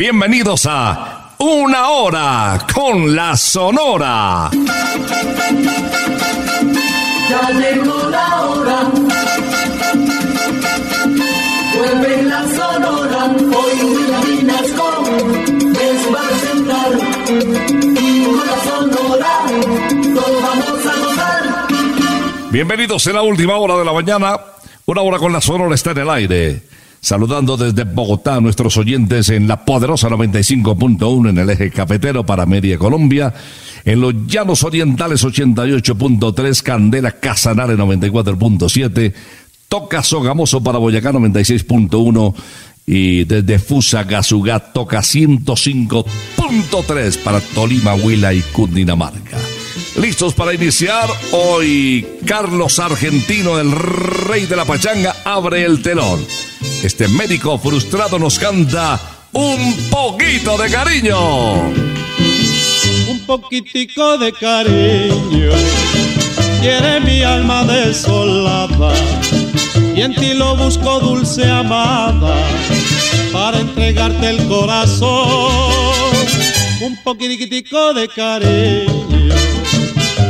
Bienvenidos a Una Hora con la Sonora. Ya llegó la hora. Vuelve la sonora. Hoy va a presentar. Y con la sonora todos vamos a gozar. Bienvenidos en la última hora de la mañana. Una hora con la Sonora está en el aire. Saludando desde Bogotá a nuestros oyentes en la poderosa 95.1 en el eje cafetero para media Colombia, en los llanos orientales 88.3, Candela Casanare 94.7, Toca Sogamoso para Boyacá 96.1 y desde Fusagasugá toca 105.3 para Tolima, Huila y Cundinamarca. Listos para iniciar hoy Carlos Argentino, el rey de la pachanga, abre el telón. Este médico frustrado nos canta un poquito de cariño. un poquitico de cariño. Quiere mi alma desolada y en ti lo busco dulce amada para entregarte el corazón. Un poquitico de cariño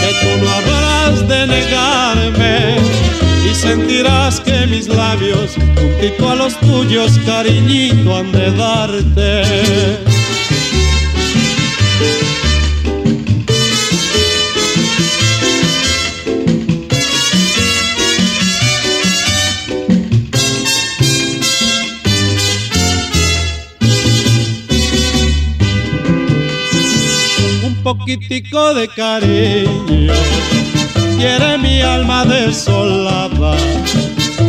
que tú no habrás de negarme y sentirás que mis labios, juntito a los tuyos, cariñito han de darte. Poquitico de cariño quiere mi alma desolada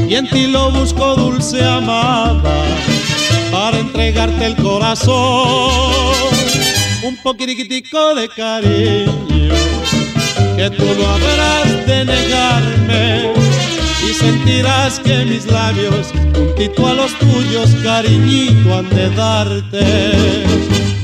y en ti lo busco dulce amada para entregarte el corazón. Un poquitico de cariño que tú no habrás de negarme y sentirás que mis labios juntito a los tuyos cariñito han de darte.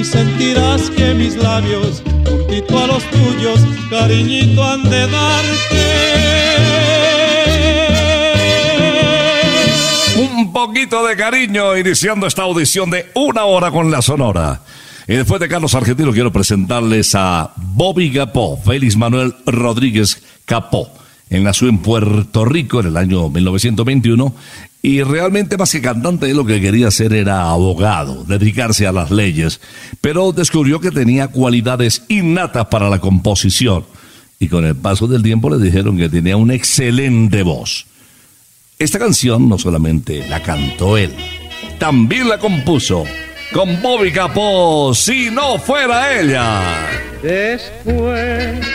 y sentirás que mis labios, juntito a los tuyos, cariñito han de darte. Un poquito de cariño iniciando esta audición de una hora con la Sonora. Y después de Carlos Argentino quiero presentarles a Bobby Capó, Félix Manuel Rodríguez Capó. Él nació en Puerto Rico en el año 1921 y realmente más que cantante lo que quería hacer era abogado, dedicarse a las leyes, pero descubrió que tenía cualidades innatas para la composición y con el paso del tiempo le dijeron que tenía una excelente voz. Esta canción no solamente la cantó él, también la compuso con Bobby Capó, si no fuera ella. Después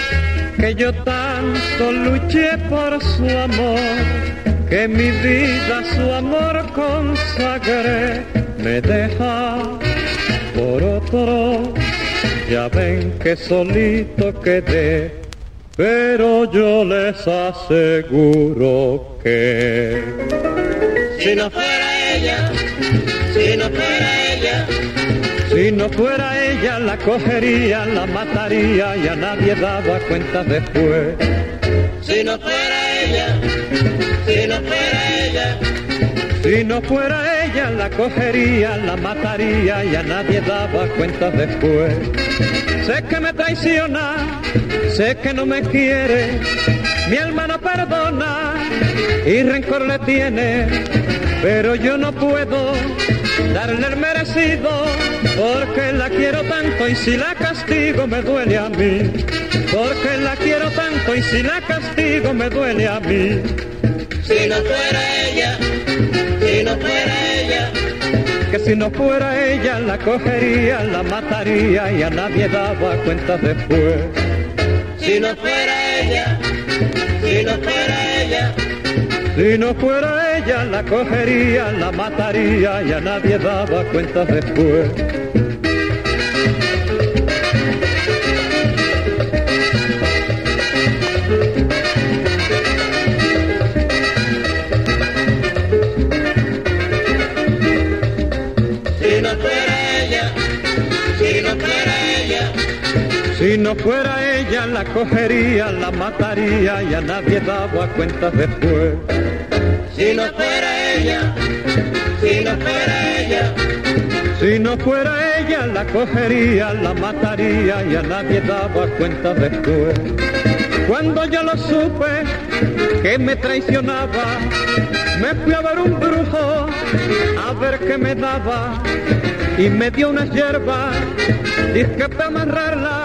que yo tanto luché por su amor, que mi vida su amor consagré, me deja por otro, ya ven que solito quedé, pero yo les aseguro que Si no fuera ella, si no fuera ella, si no fuera ella la cogería, la mataría y a nadie daba cuenta después. si no fuera si no fuera ella, Si no fuera ella, la cogería, la mataría y a nadie daba cuenta después. Sé que me traiciona, sé que no me quiere, mi alma no perdona y rencor le tiene, pero yo no puedo darle el merecido porque la quiero tanto y si la castigo me duele a mí. Porque la quiero tanto y si la castigo me duele a mí. si no fuera ella, si no fuera ella, que si no fuera ella la cogería, la mataría y a nadie daba cuenta después. si no fuera ella, si no fuera ella, Si no fuera ella la cogería, la mataría y a nadie daba cuenta después. No fuera ella la cogería, la mataría y a nadie daba cuenta después. si no fuera ella, si no fuera ella, Si no fuera ella la cogería, la mataría y a nadie daba cuenta después. Cuando yo lo supe que me traicionaba, me fui a ver un brujo a ver qué me daba y me dio unas hierbas, dije para amarrarla,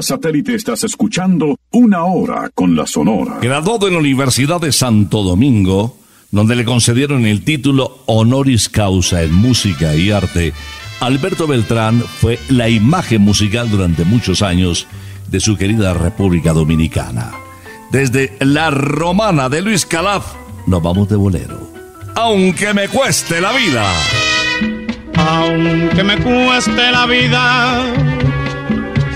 Vía satélite estás escuchando Una Hora con la Sonora. Graduado en la Universidad de Santo Domingo, donde le concedieron el título Honoris Causa en Música y Arte, Alberto Beltrán fue la imagen musical durante muchos años de su querida República Dominicana. Desde La Romana de Luis Calaf, nos vamos de bolero. Aunque me cueste la vida. Aunque me cueste la vida,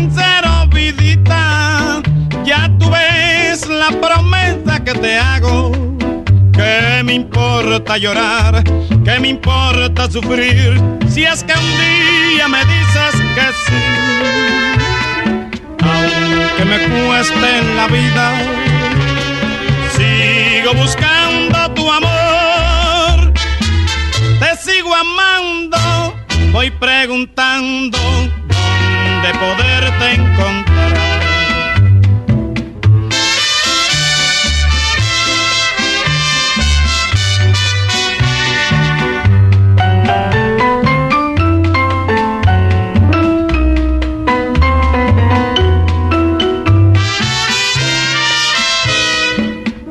sincero, vidita, ya tú ves la promesa que te hago. ¿Qué me importa llorar? ¿Qué me importa sufrir? Si es que un día me dices que sí. Aunque me cueste en la vida, sigo buscando tu amor. Te sigo amando, voy preguntando dónde poderte encontrar.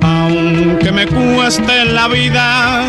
Aunque me cueste la vida,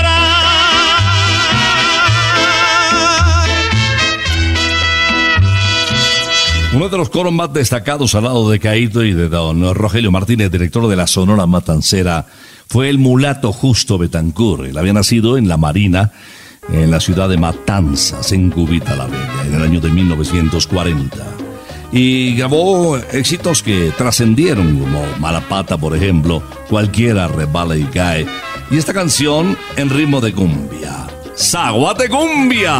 Uno de los coros más destacados al lado de Caíto y de don Rogelio Martínez, director de la Sonora Matancera, fue el mulato Justo Betancur. Él había nacido en la Marina, en la ciudad de Matanzas, en Cubita la Bella, en el año de 1940. Y grabó éxitos que trascendieron, como Malapata, por ejemplo, Cualquiera rebala y cae. Y esta canción en ritmo de cumbia. ¡Zaguate cumbia!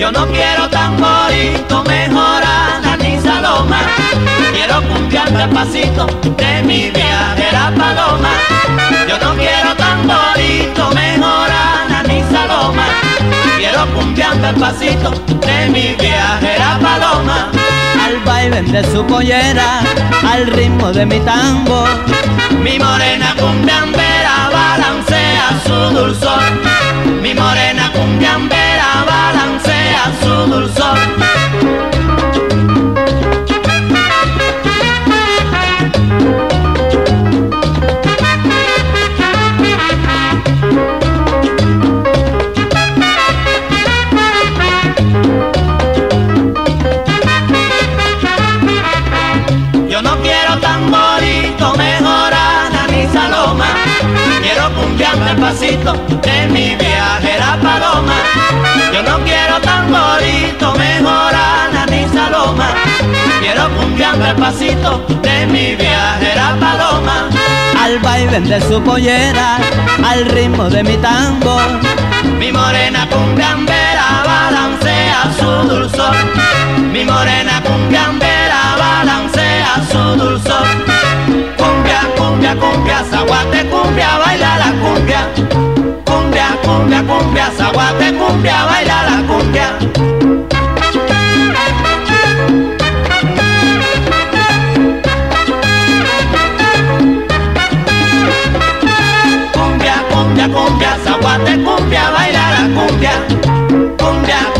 Yo no quiero tamborito, mejorana ni saloma. Quiero cumbiar despacito de mi viajera paloma. Yo no quiero tamborito, mejorana ni saloma. Quiero cumbiar despacito de mi viajera paloma. al baile de su pollera, al ritmo de mi tango. Mi morena cumbiambera balancea su dulzor. Mi morena cumbiambera Yo no quiero tamborito, mejorana ni saloma. Quiero cumbiar despacito de mi quiero cumbiando el pasito de mi viajera paloma. Al baile de su pollera, al ritmo de mi tango. Mi morena cumbiambera balancea su dulzor. Mi morena cumbiambera balancea su dulzor. Cumbia, cumbia, cumbia, zaguate, cumbia, baila la cumbia. Cumbia, cumbia, cumbia, zaguate, cumbia,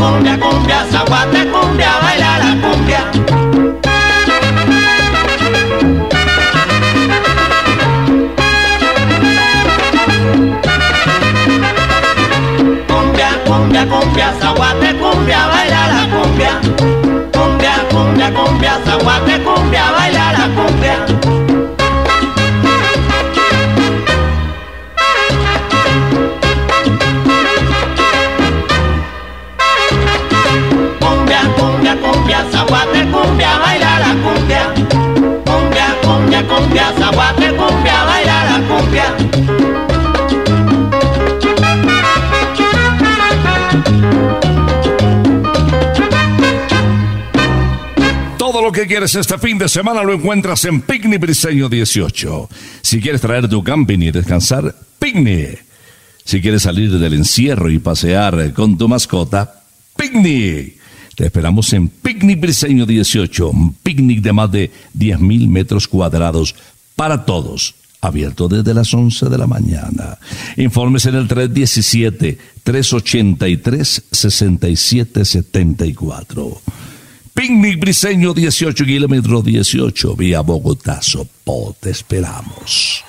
Cumbia, cumbia, zaguate, cumbia, baila la cumbia. Cumbia, cumbia, cumbia, zaguate, quieres este fin de semana lo encuentras en Picnic Briseño 18. Si quieres traer tu camping y descansar, Picnic. Si quieres salir del encierro y pasear con tu mascota, Picnic. Te esperamos en Picnic Briseño 18, un picnic de más de 10.000 metros cuadrados para todos. Abierto desde las 11 de la mañana. Informes en el 317-383-6774. Picnic Briseño 18, kilómetro 18, vía Bogotá, Sopó. Esperamos.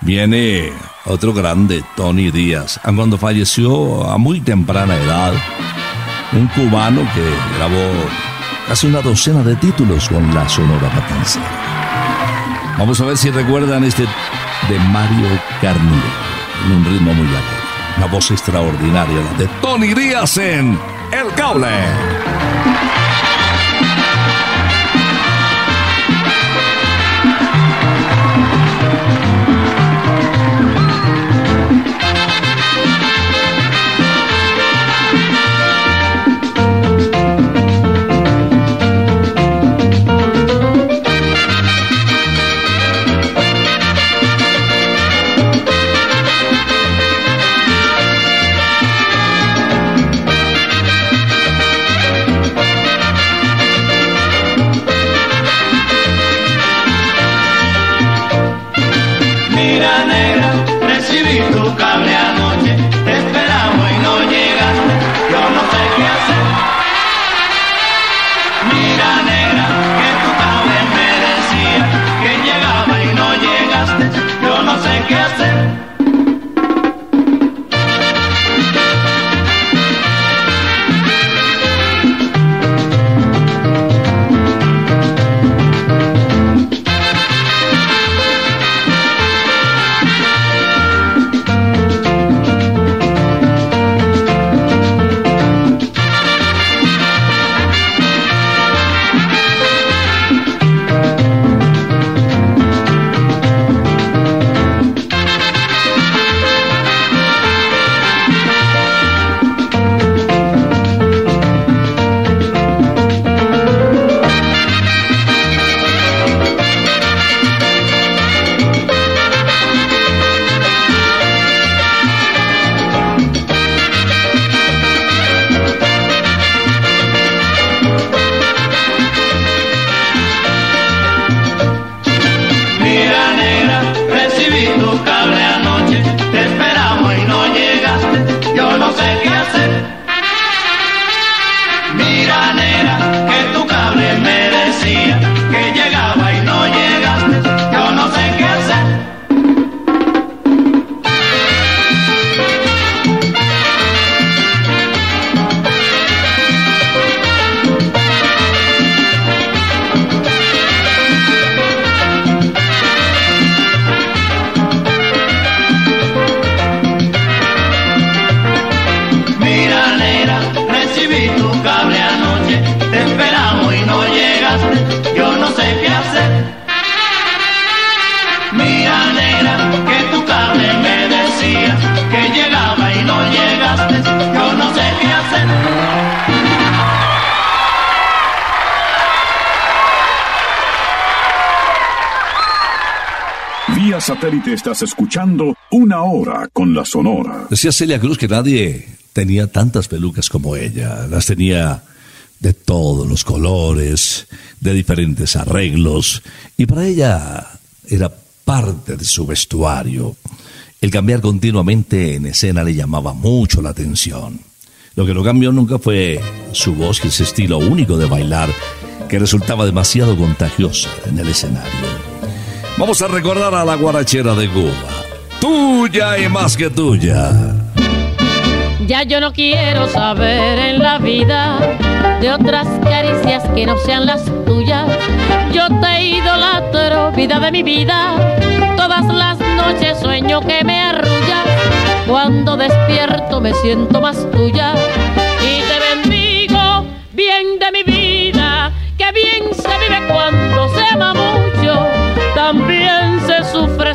Viene otro grande, Tony Díaz, a cuando falleció a muy temprana edad, un cubano que grabó casi una docena de títulos con la Sonora Matancera. Vamos a ver si recuerdan este de Mario Carnier, en un ritmo muy alegre. Una voz extraordinaria, la de Tony Díaz en El Cable. Yo satélite estás escuchando Una Hora con la Sonora. Decía Celia Cruz que nadie tenía tantas pelucas como ella. Las tenía de todos los colores, de diferentes arreglos, y para ella era parte de su vestuario. El cambiar continuamente en escena le llamaba mucho la atención. Lo que no cambió nunca fue su voz y ese estilo único de bailar que resultaba demasiado contagioso en el escenario. Vamos a recordar a la guarachera de Cuba. Tuya y más que tuya. Ya yo no quiero saber en la vida de otras caricias que no sean las tuyas. Yo te idolatro, vida de mi vida. Todas las noches sueño que me arrullas. Cuando despierto me siento más tuya. Y te bendigo, bien de mi vida. Que bien se vive cuando. También se sufre,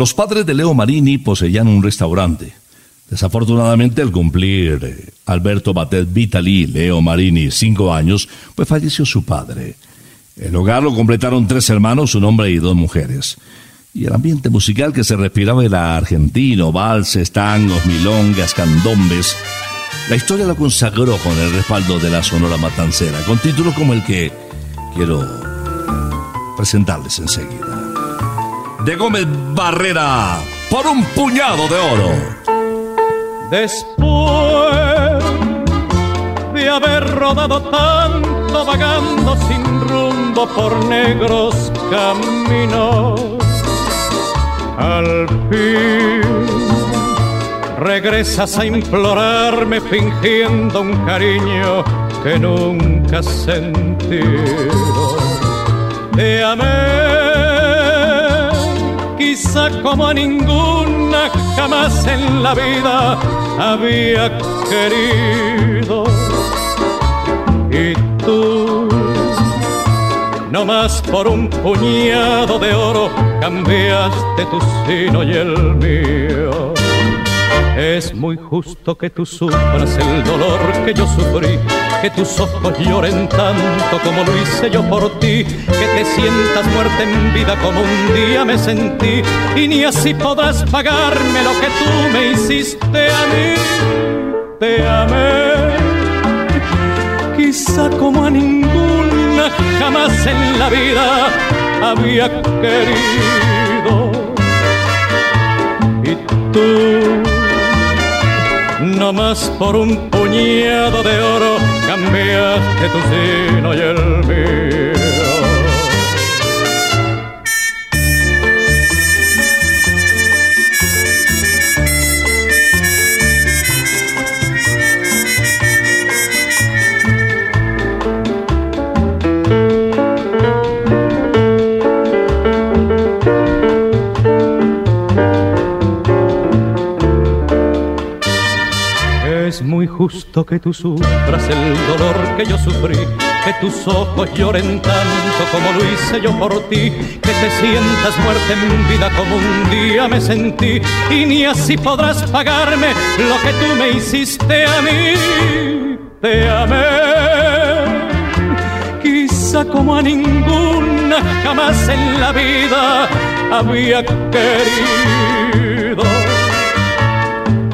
Los padres de Leo Marini poseían un restaurante. Desafortunadamente, al cumplir eh, Alberto Batet Vitali, Leo Marini, cinco años, pues falleció su padre. El hogar lo completaron tres hermanos, un hombre y dos mujeres. Y el ambiente musical que se respiraba era argentino, valses, tangos, milongas, candombes. La historia lo consagró con el respaldo de la Sonora Matancera, con títulos como el que quiero presentarles enseguida. De Gómez Barrera, por un puñado de oro. Después de haber rodado tanto vagando sin rumbo por negros caminos, al fin regresas a implorarme fingiendo un cariño que nunca. Te amé, quizá como ninguna jamás en la vida había querido. Y tú, no más por un puñado de oro, cambiaste tu sino y el mío. Es muy justo que tú sufras el dolor que yo sufrí, que tus ojos lloren tanto como lo hice yo por ti, que te sientas muerta en vida como un día me sentí, y ni así podrás pagarme lo que tú me hiciste a mí. Te amé, quizá como a ninguna jamás en la vida había querido. Y tú no más por un puñado de oro cambiaste tu sino y el mío. Es muy justo que tú sufras el dolor que yo sufrí, que tus ojos lloren tanto como lo hice yo por ti, que te sientas muerta en vida como un día me sentí, y ni así podrás pagarme lo que tú me hiciste a mí. Te amé, quizá como a ninguna jamás en la vida había querido.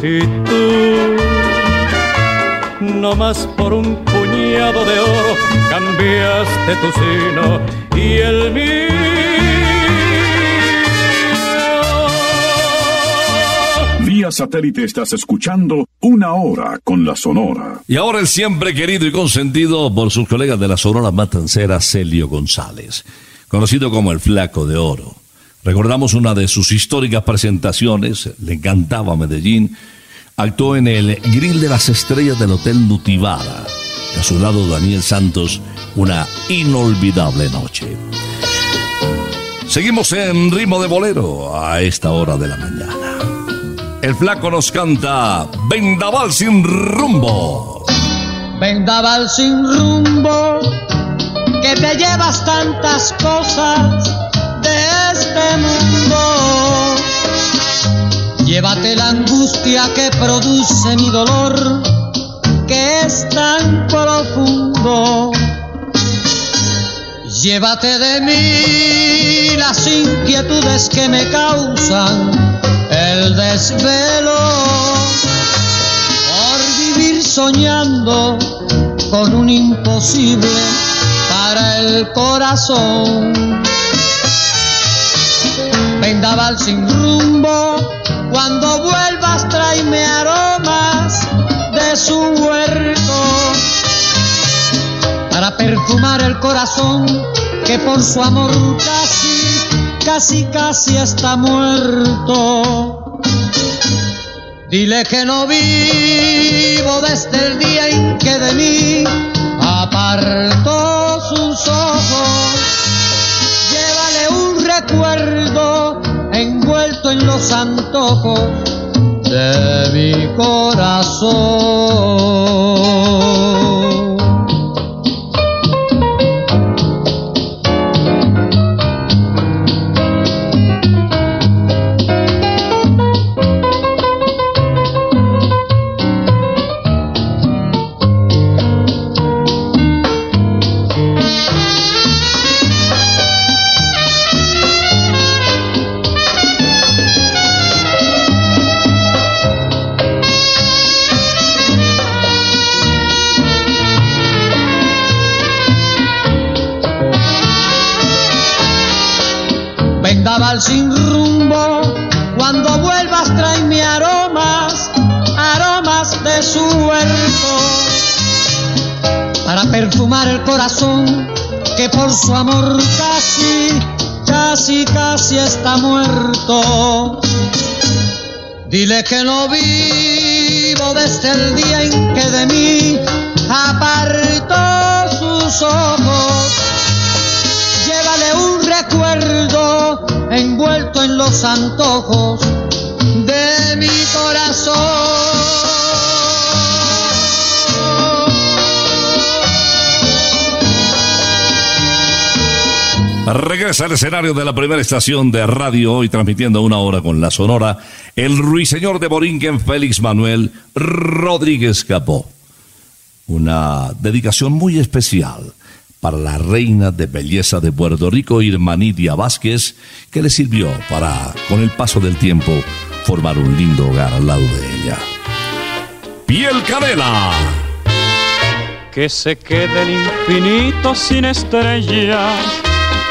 Y tú, no más por un puñado de oro, cambiaste tu sino y el mío. Vía satélite estás escuchando una hora con la Sonora. Y ahora el siempre querido y consentido por sus colegas de la Sonora Matancera, Celio González, conocido como el Flaco de Oro. Recordamos una de sus históricas presentaciones, le encantaba Medellín, actuó en el Grill de las Estrellas del Hotel Nutivara. Y a su lado Daniel Santos, una inolvidable noche. Seguimos en ritmo de bolero a esta hora de la mañana. El flaco nos canta Vendaval sin rumbo. Vendaval sin rumbo, que te llevas tantas cosas de este mundo. Llévate la angustia que produce mi dolor, que es tan profundo. Llévate de mí las inquietudes que me causan el desvelo por vivir soñando con un imposible para el corazón. Vendaval sin rumbo, cuando vuelvas tráeme aromas de su huerto para perfumar el corazón que por su amor casi, casi, casi está muerto. Dile que no vivo desde el día en que de mí apartó sus ojos. Llévale un recuerdo envuelto en los antojos de mi corazón. Que no vivo desde el día en que de mí apartó sus ojos. Llévale un recuerdo envuelto en los antojos de mi corazón. Regresa al escenario de la primera estación de radio hoy transmitiendo una hora con la sonora el ruiseñor de Borinquen Félix Manuel Rodríguez Capó. Una dedicación muy especial para la reina de belleza de Puerto Rico, Irmanidia Vázquez, que le sirvió para, con el paso del tiempo, formar un lindo hogar al lado de ella. Piel Canela. Que se quede el infinito sin estrellas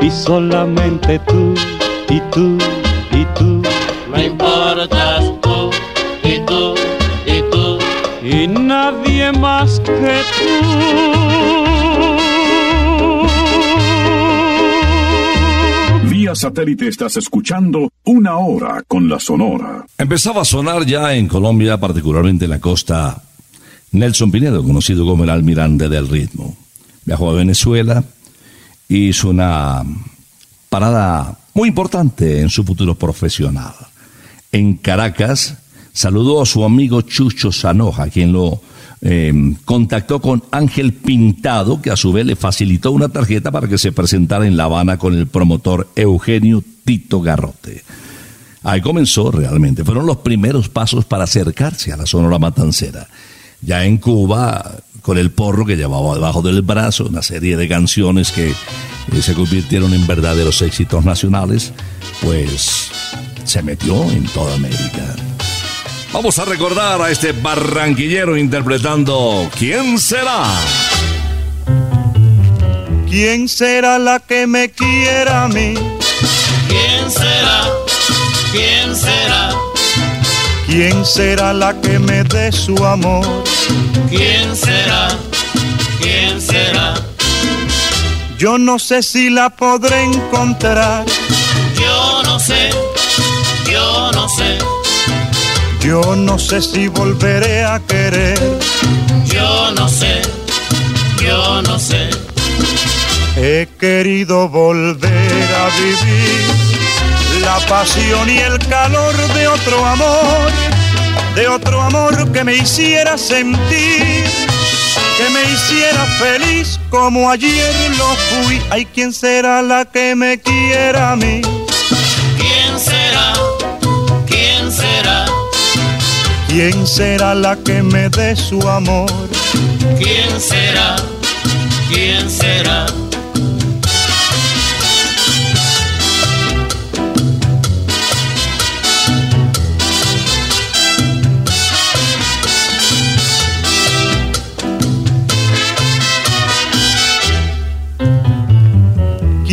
y solamente tú y tú y tú. Me importas tú y tú y tú. Y nadie más que tú. Vía satélite estás escuchando una hora con la Sonora. Empezaba a sonar ya en Colombia, particularmente en la costa, Nelson Pinedo, conocido como el almirante del ritmo. Viajó a Venezuela, hizo una parada muy importante en su futuro profesional. En Caracas saludó a su amigo Chucho Sanoja, quien lo eh, contactó con Ángel Pintado, que a su vez le facilitó una tarjeta para que se presentara en La Habana con el promotor Eugenio Tito Garrote. Ahí comenzó realmente, fueron los primeros pasos para acercarse a la Sonora Matancera. Ya en Cuba, con el porro que llevaba debajo del brazo, una serie de canciones que eh, se convirtieron en verdaderos éxitos nacionales, pues se metió en toda América. Vamos a recordar a este barranquillero interpretando ¿Quién será? ¿Quién será la que me quiera a mí? ¿Quién será? ¿Quién será? ¿Quién será la que me dé su amor? ¿Quién será? Yo no sé si la podré encontrar. Yo no sé, yo no sé, Yo no sé si volveré a querer. yo no sé, yo no sé. He querido volver a vivir la pasión y el calor de otro amor, de otro amor que me hiciera sentir, que me hiciera feliz como ayer lo fui. Ay, ¿quién será la que me quiera a mí? ¿Quién será? ¿Quién será? ¿Quién será la que me dé su amor? ¿Quién será? ¿Quién será?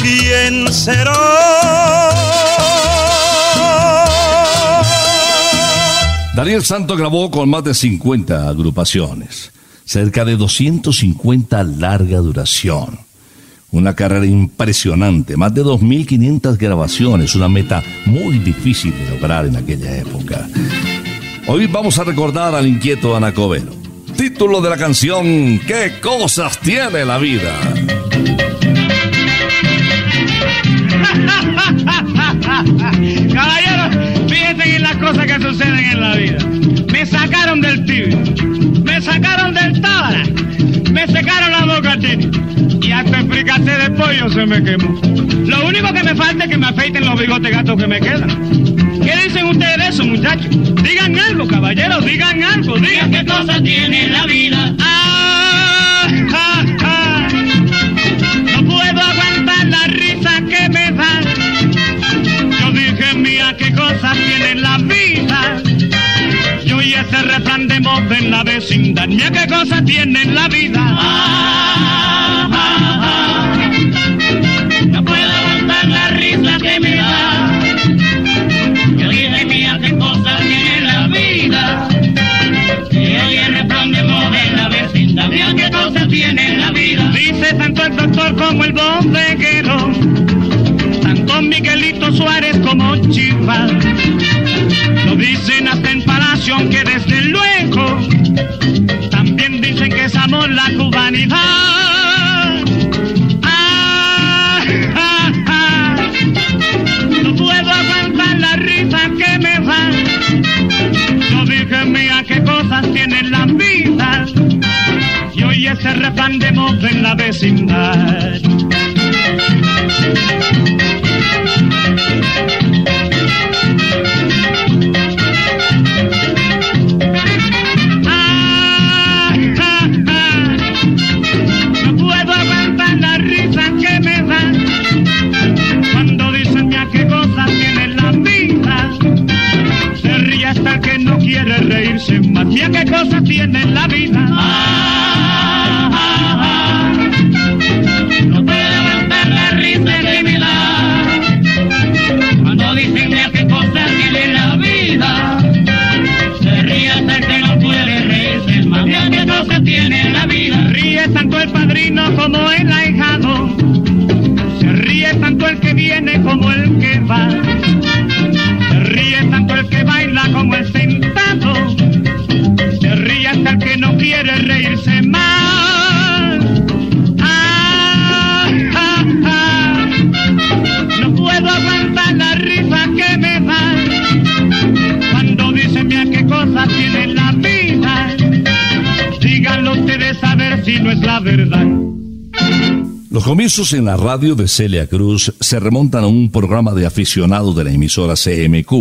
¿Quién será? Daniel Santo grabó con más de 50 agrupaciones, cerca de 250 larga duración. Una carrera impresionante, más de 2.500 grabaciones, una meta muy difícil de lograr en aquella época. Hoy vamos a recordar al inquieto Anacobero. Título de la canción, ¿Qué cosas tiene la vida? Caballeros, fíjense en las cosas que suceden en la vida. Me sacaron del tibio, me sacaron del tábara, me secaron la boca y hasta el fricate de pollo se me quemó. Lo único que me falta es que me afeiten los bigotes gatos que me quedan. ¿Qué dicen ustedes de eso, muchachos? Digan algo, caballeros, digan algo, digan qué cosas tiene la vida. En la vecindad, mira qué cosas tiene la vida. No puedo aguantar la risa que me da. Yo dije, mía, qué cosas tiene la vida. Y moda en la vecindad, mira qué tiene la vida. Dice tanto el doctor como el bodeguero, tanto Miguelito Suárez como Chivas. Lo dicen hasta en Palacio, aunque desde luego la cubanidad. Ah, ah, ah. No puedo aguantar la risa que me da. Yo dije, mía, qué cosas tiene la vida. Y hoy ese refrán de en la vecindad. Comienzos en la radio de Celia Cruz se remontan a un programa de aficionados de la emisora CMQ,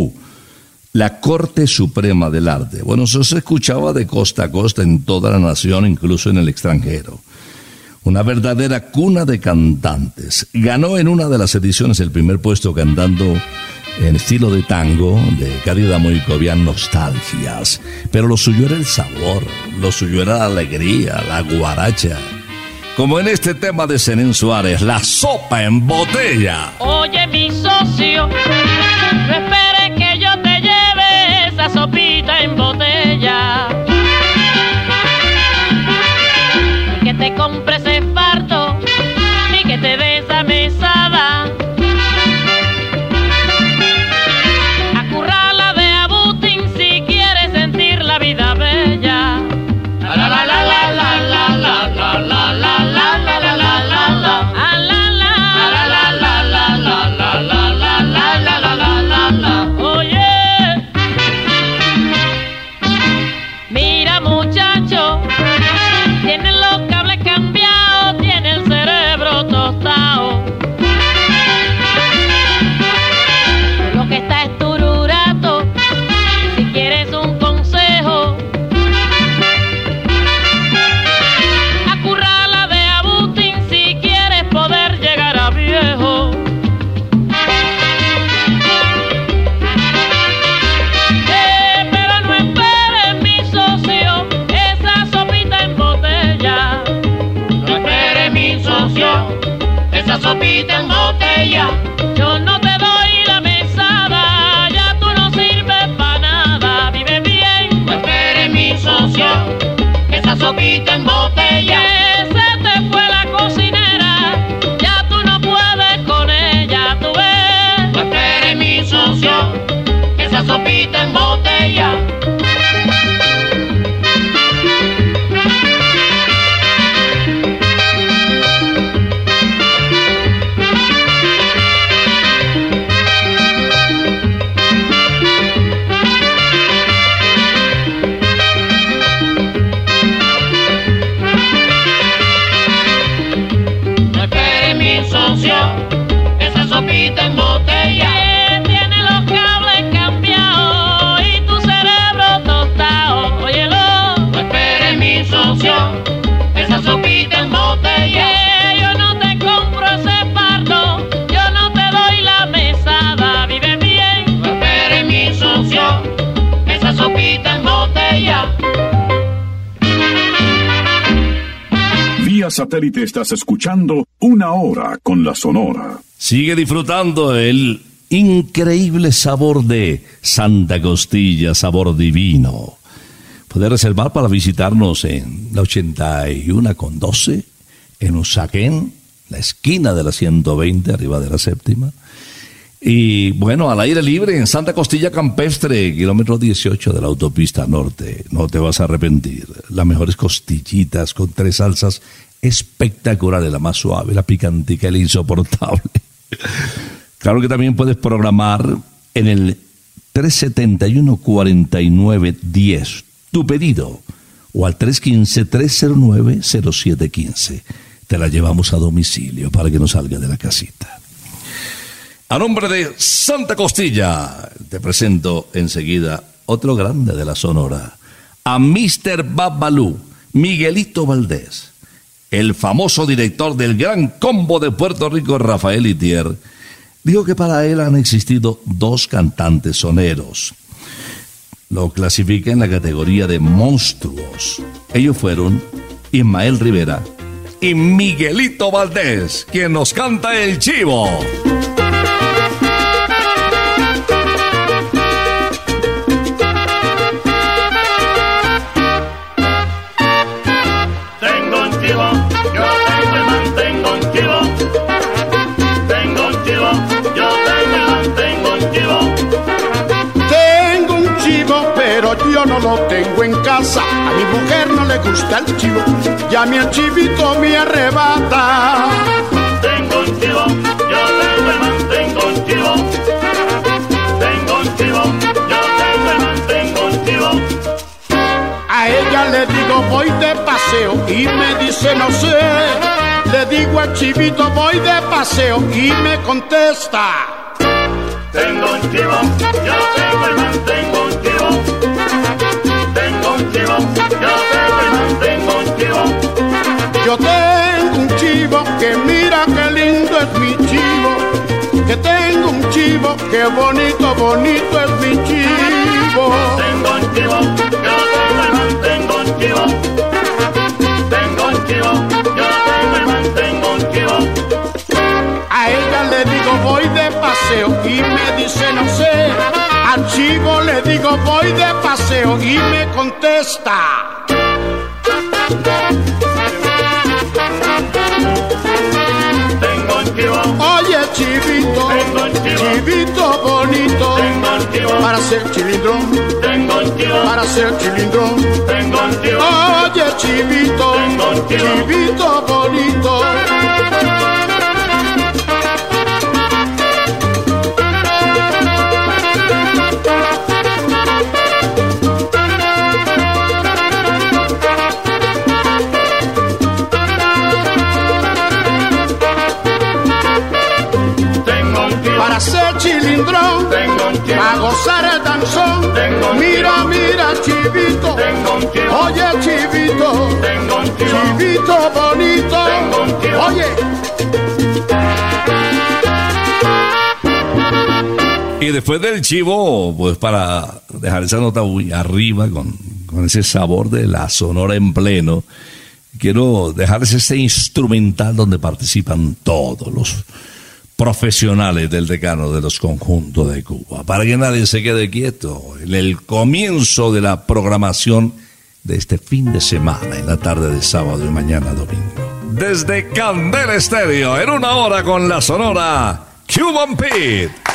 la Corte Suprema del Arte. Bueno, eso se escuchaba de costa a costa en toda la nación, incluso en el extranjero. Una verdadera cuna de cantantes. Ganó en una de las ediciones el primer puesto cantando en estilo de tango de Cárida Moicovian Nostalgias. Pero lo suyo era el sabor, lo suyo era la alegría, la guaracha. Como en este tema de Zenén Suárez, la sopa en botella. Oye, mi socio, no esperes que yo te lleve esa sopita en botella. Que te compres satélite estás escuchando Una Hora con la Sonora. Sigue disfrutando el increíble sabor de Santa Costilla, sabor divino. Puede reservar para visitarnos en la 81 con 12, en Usaquén, la esquina de la 120, arriba de la séptima. Y bueno, al aire libre en Santa Costilla Campestre, kilómetro 18 de la autopista norte. No te vas a arrepentir. Las mejores costillitas con tres salsas espectaculares, la más suave, la picantica la insoportable. Claro que también puedes programar en el 371-4910 tu pedido o al 315-309-0715. Te la llevamos a domicilio para que no salga de la casita. A nombre de Santa Costilla, te presento enseguida otro grande de la Sonora, a Mr. Babalú, Miguelito Valdés, el famoso director del Gran Combo de Puerto Rico, Rafael Itier, dijo que para él han existido dos cantantes soneros. Lo clasifica en la categoría de monstruos. Ellos fueron Ismael Rivera y Miguelito Valdés, quien nos canta el chivo. Yo no lo tengo en casa. A mi mujer no le gusta el chivo, y a mi chivito me arrebata. Tengo un chivo, yo tengo el mantengo un chivo. Tengo un chivo, yo tengo el mantengo un chivo. A ella le digo voy de paseo y me dice no sé. Le digo al chivito voy de paseo y me contesta. Tengo un chivo, yo tengo el mantengo un chivo. Yo tengo un chivo que mira qué lindo es mi chivo. Que tengo un chivo, que bonito, bonito es mi chivo. Tengo un chivo, yo tengo un chivo. Tengo un chivo, yo tengo un chivo. A ella le digo voy de paseo y me dice no sé. Al chivo le digo voy de paseo y me contesta. Oye chivito, chivito bonito, para ser chilindrón, para ser chilindrón. Oye chivito, chivito bonito. Para ser chilindrón, tengo un chivo, a gozar el danzón. Tengo un Mira, chivo. mira chivito, tengo un chivo, oye chivito, tengo un chivo, chivito bonito. Tengo un chivo. Oye. Y después del chivo, pues para dejar esa nota muy arriba con, con ese sabor de la sonora en pleno, quiero dejarles este instrumental donde participan todos los profesionales del decano de los conjuntos de Cuba, para que nadie se quede quieto en el comienzo de la programación de este fin de semana, en la tarde de sábado y mañana domingo. Desde Candela Estéreo, en una hora con la sonora Cuban Pete.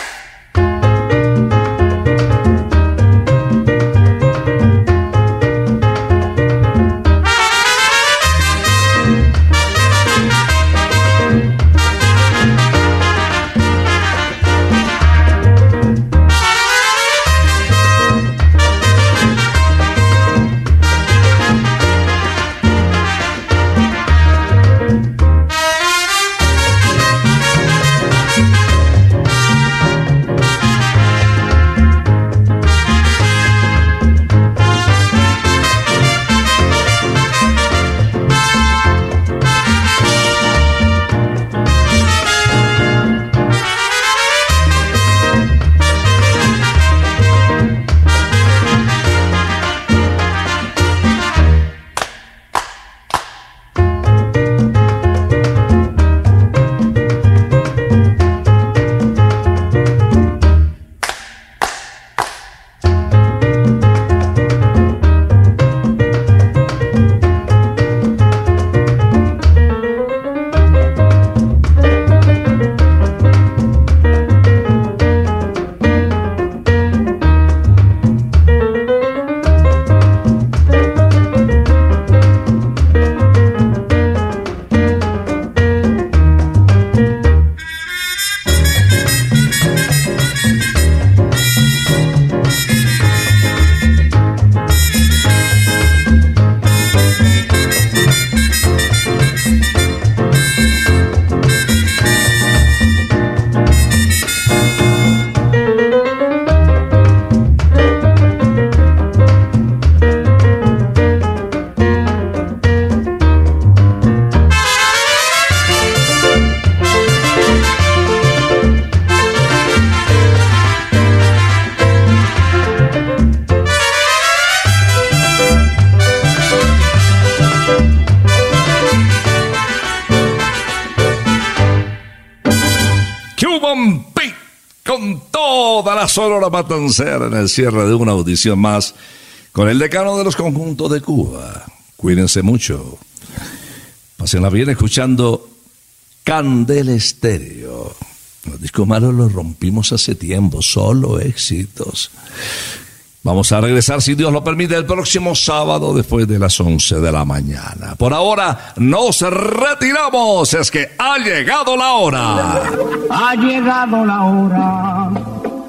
La Sonora Matancera en el cierre de una audición más con el decano de los conjuntos de Cuba. Cuídense mucho. Pásenla bien escuchando Candela Estéreo. Los discos malos los rompimos hace tiempo, solo éxitos. Vamos a regresar, si Dios lo permite, el próximo sábado después de las 11 de la mañana. Por ahora nos retiramos, es que ha llegado la hora. Ha llegado la hora.